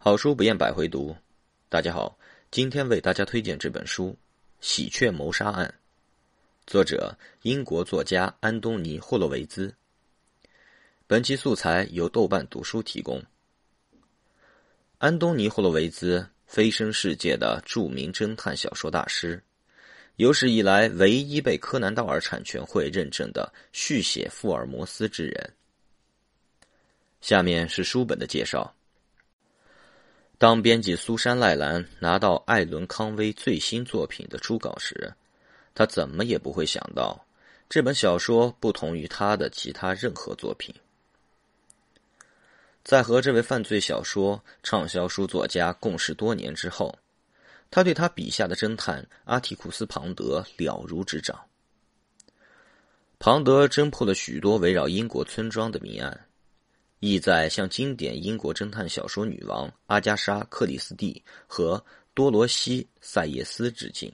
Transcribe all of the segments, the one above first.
好书不厌百回读，大家好，今天为大家推荐这本书《喜鹊谋杀案》，作者英国作家安东尼·霍洛维兹。本期素材由豆瓣读书提供。安东尼·霍洛维兹，蜚声世界的著名侦探小说大师，有史以来唯一被柯南道尔产权会认证的续写福尔摩斯之人。下面是书本的介绍。当编辑苏珊·赖兰拿到艾伦·康威最新作品的初稿时，他怎么也不会想到，这本小说不同于他的其他任何作品。在和这位犯罪小说畅销书作家共事多年之后，他对他笔下的侦探阿提库斯·庞德了如指掌。庞德侦破了许多围绕英国村庄的谜案。意在向经典英国侦探小说女王阿加莎·克里斯蒂和多罗西·塞耶斯致敬。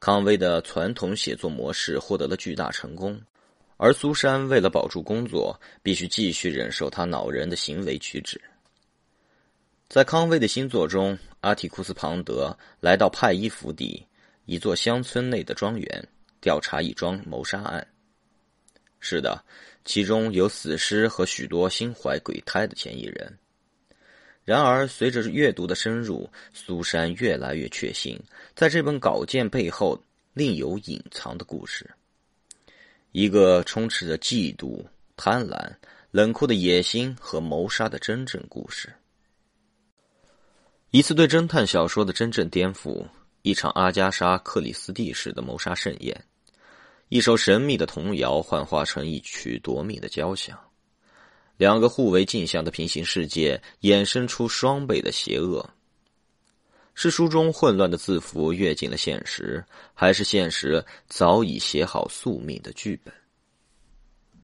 康威的传统写作模式获得了巨大成功，而苏珊为了保住工作，必须继续忍受他恼人的行为举止。在康威的新作中，阿提库斯·庞德来到派伊府邸一座乡村内的庄园，调查一桩谋杀案。是的。其中有死尸和许多心怀鬼胎的嫌疑人。然而，随着阅读的深入，苏珊越来越确信，在这本稿件背后另有隐藏的故事，一个充斥着嫉妒、贪婪、冷酷的野心和谋杀的真正故事。一次对侦探小说的真正颠覆，一场阿加莎·克里斯蒂式的谋杀盛宴。一首神秘的童谣幻化成一曲夺命的交响，两个互为镜像的平行世界衍生出双倍的邪恶。是书中混乱的字符跃进了现实，还是现实早已写好宿命的剧本？